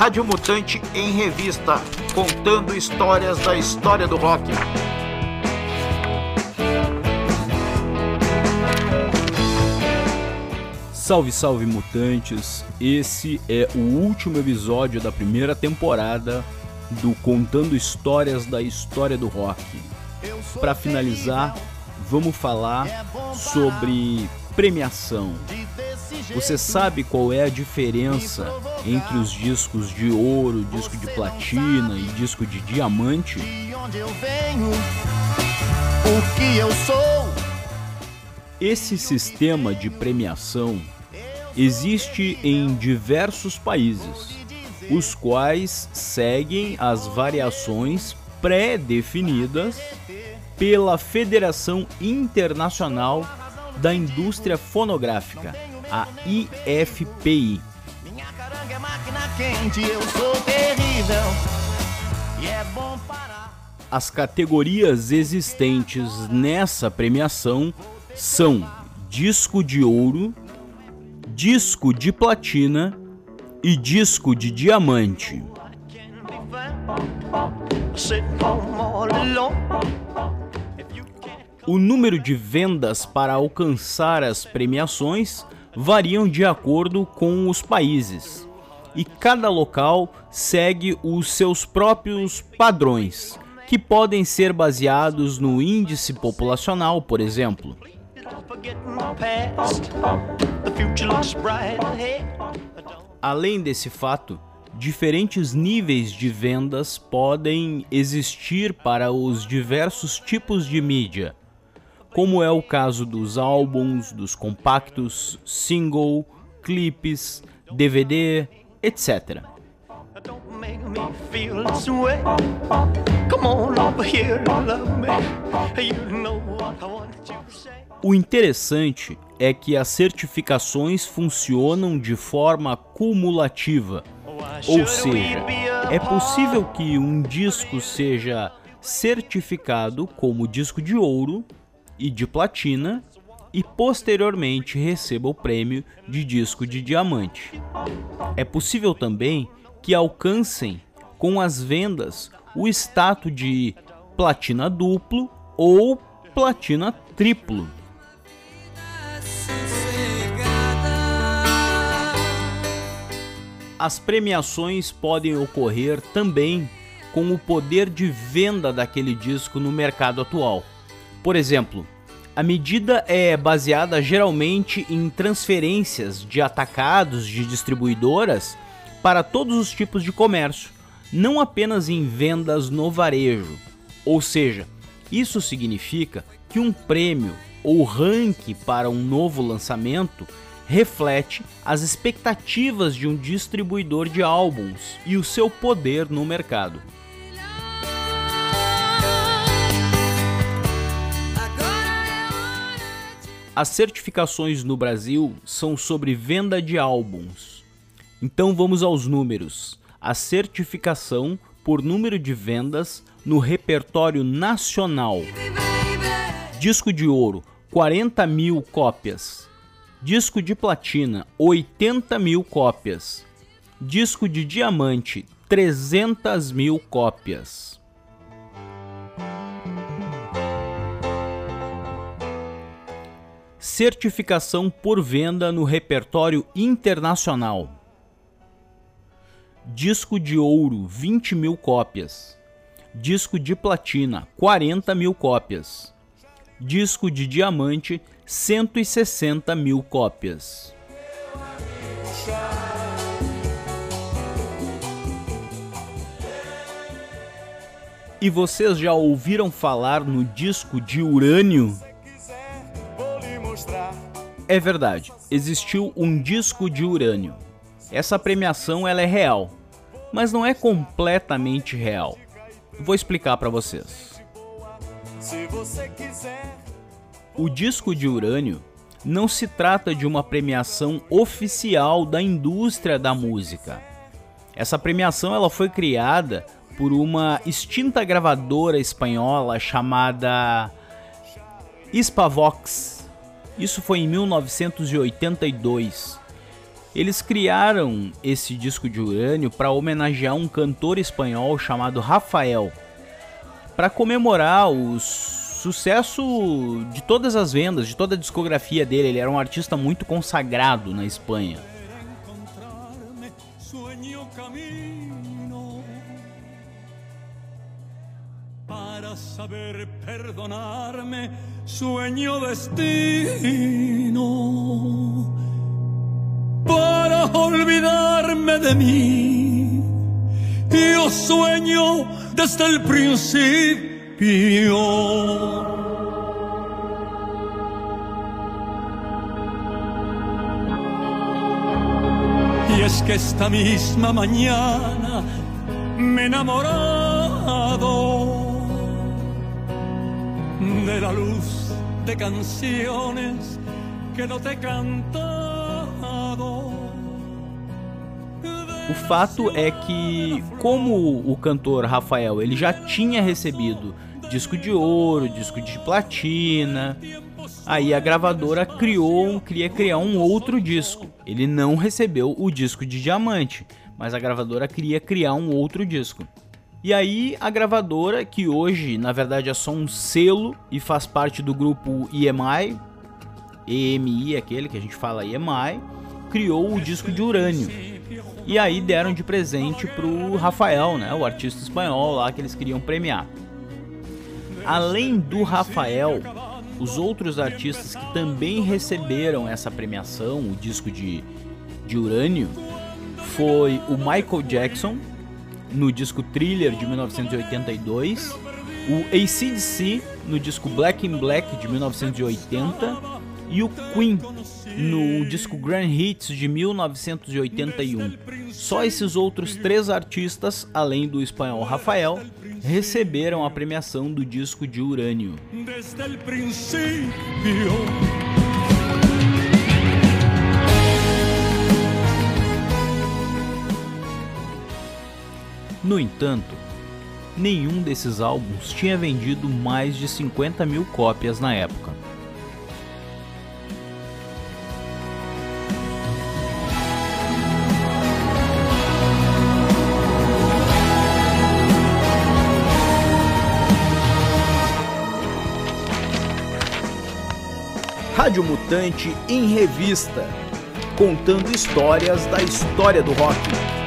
Rádio Mutante em Revista, contando histórias da história do rock. Salve, salve mutantes! Esse é o último episódio da primeira temporada do Contando Histórias da História do Rock. Para finalizar, vamos falar sobre premiação. Você sabe qual é a diferença entre os discos de ouro, disco de platina e disco de diamante? O que eu sou? Esse sistema de premiação existe em diversos países, os quais seguem as variações pré-definidas pela Federação Internacional da Indústria Fonográfica, a IFPI. Minha caranga é máquina quente, eu sou terrível e é bom parar. As categorias existentes nessa premiação são disco de ouro, disco de platina e disco de diamante. O número de vendas para alcançar as premiações variam de acordo com os países, e cada local segue os seus próprios padrões, que podem ser baseados no índice populacional, por exemplo. Além desse fato, diferentes níveis de vendas podem existir para os diversos tipos de mídia, como é o caso dos álbuns, dos compactos, single, clipes, DVD, etc. O interessante é que as certificações funcionam de forma cumulativa, ou seja, é possível que um disco seja certificado como disco de ouro e de platina e posteriormente receba o prêmio de disco de diamante. É possível também que alcancem com as vendas o status de platina duplo ou platina triplo. As premiações podem ocorrer também com o poder de venda daquele disco no mercado atual. Por exemplo, a medida é baseada geralmente em transferências de atacados de distribuidoras para todos os tipos de comércio, não apenas em vendas no varejo. Ou seja, isso significa que um prêmio ou ranking para um novo lançamento reflete as expectativas de um distribuidor de álbuns e o seu poder no mercado. As certificações no Brasil são sobre venda de álbuns. Então vamos aos números. A certificação por número de vendas no repertório nacional. Disco de ouro, 40 mil cópias. Disco de platina, 80 mil cópias. Disco de diamante, 300 mil cópias. Certificação por venda no repertório internacional. Disco de ouro, 20 mil cópias. Disco de platina, 40 mil cópias. Disco de diamante, 160 mil cópias. E vocês já ouviram falar no disco de urânio? É verdade, existiu um disco de urânio. Essa premiação ela é real, mas não é completamente real. Vou explicar para vocês. O disco de urânio não se trata de uma premiação oficial da indústria da música. Essa premiação ela foi criada por uma extinta gravadora espanhola chamada Hispavox isso foi em 1982. Eles criaram esse disco de urânio para homenagear um cantor espanhol chamado Rafael, para comemorar o sucesso de todas as vendas, de toda a discografia dele. Ele era um artista muito consagrado na Espanha. Saber perdonarme, sueño destino. Para olvidarme de mí, yo sueño desde el principio. Y es que esta misma mañana me he enamorado de la luz de canciones que no te cantan. O fato é que, como o cantor Rafael ele já tinha recebido disco de ouro, disco de platina, aí a gravadora criou, queria criar um outro disco. Ele não recebeu o disco de diamante, mas a gravadora queria criar um outro disco. E aí a gravadora, que hoje na verdade é só um selo e faz parte do grupo EMI, EMI aquele que a gente fala EMI, criou o disco de Urânio. E aí deram de presente pro Rafael, né, o artista espanhol lá que eles queriam premiar. Além do Rafael, os outros artistas que também receberam essa premiação, o disco de, de Urânio, foi o Michael Jackson, no disco Thriller de 1982, o ACDC no disco Black in Black de 1980 e o Queen no disco Grand Hits de 1981. Só esses outros três artistas, além do espanhol Rafael, receberam a premiação do disco de Urânio. No entanto, nenhum desses álbuns tinha vendido mais de 50 mil cópias na época. Rádio Mutante em Revista contando histórias da história do rock.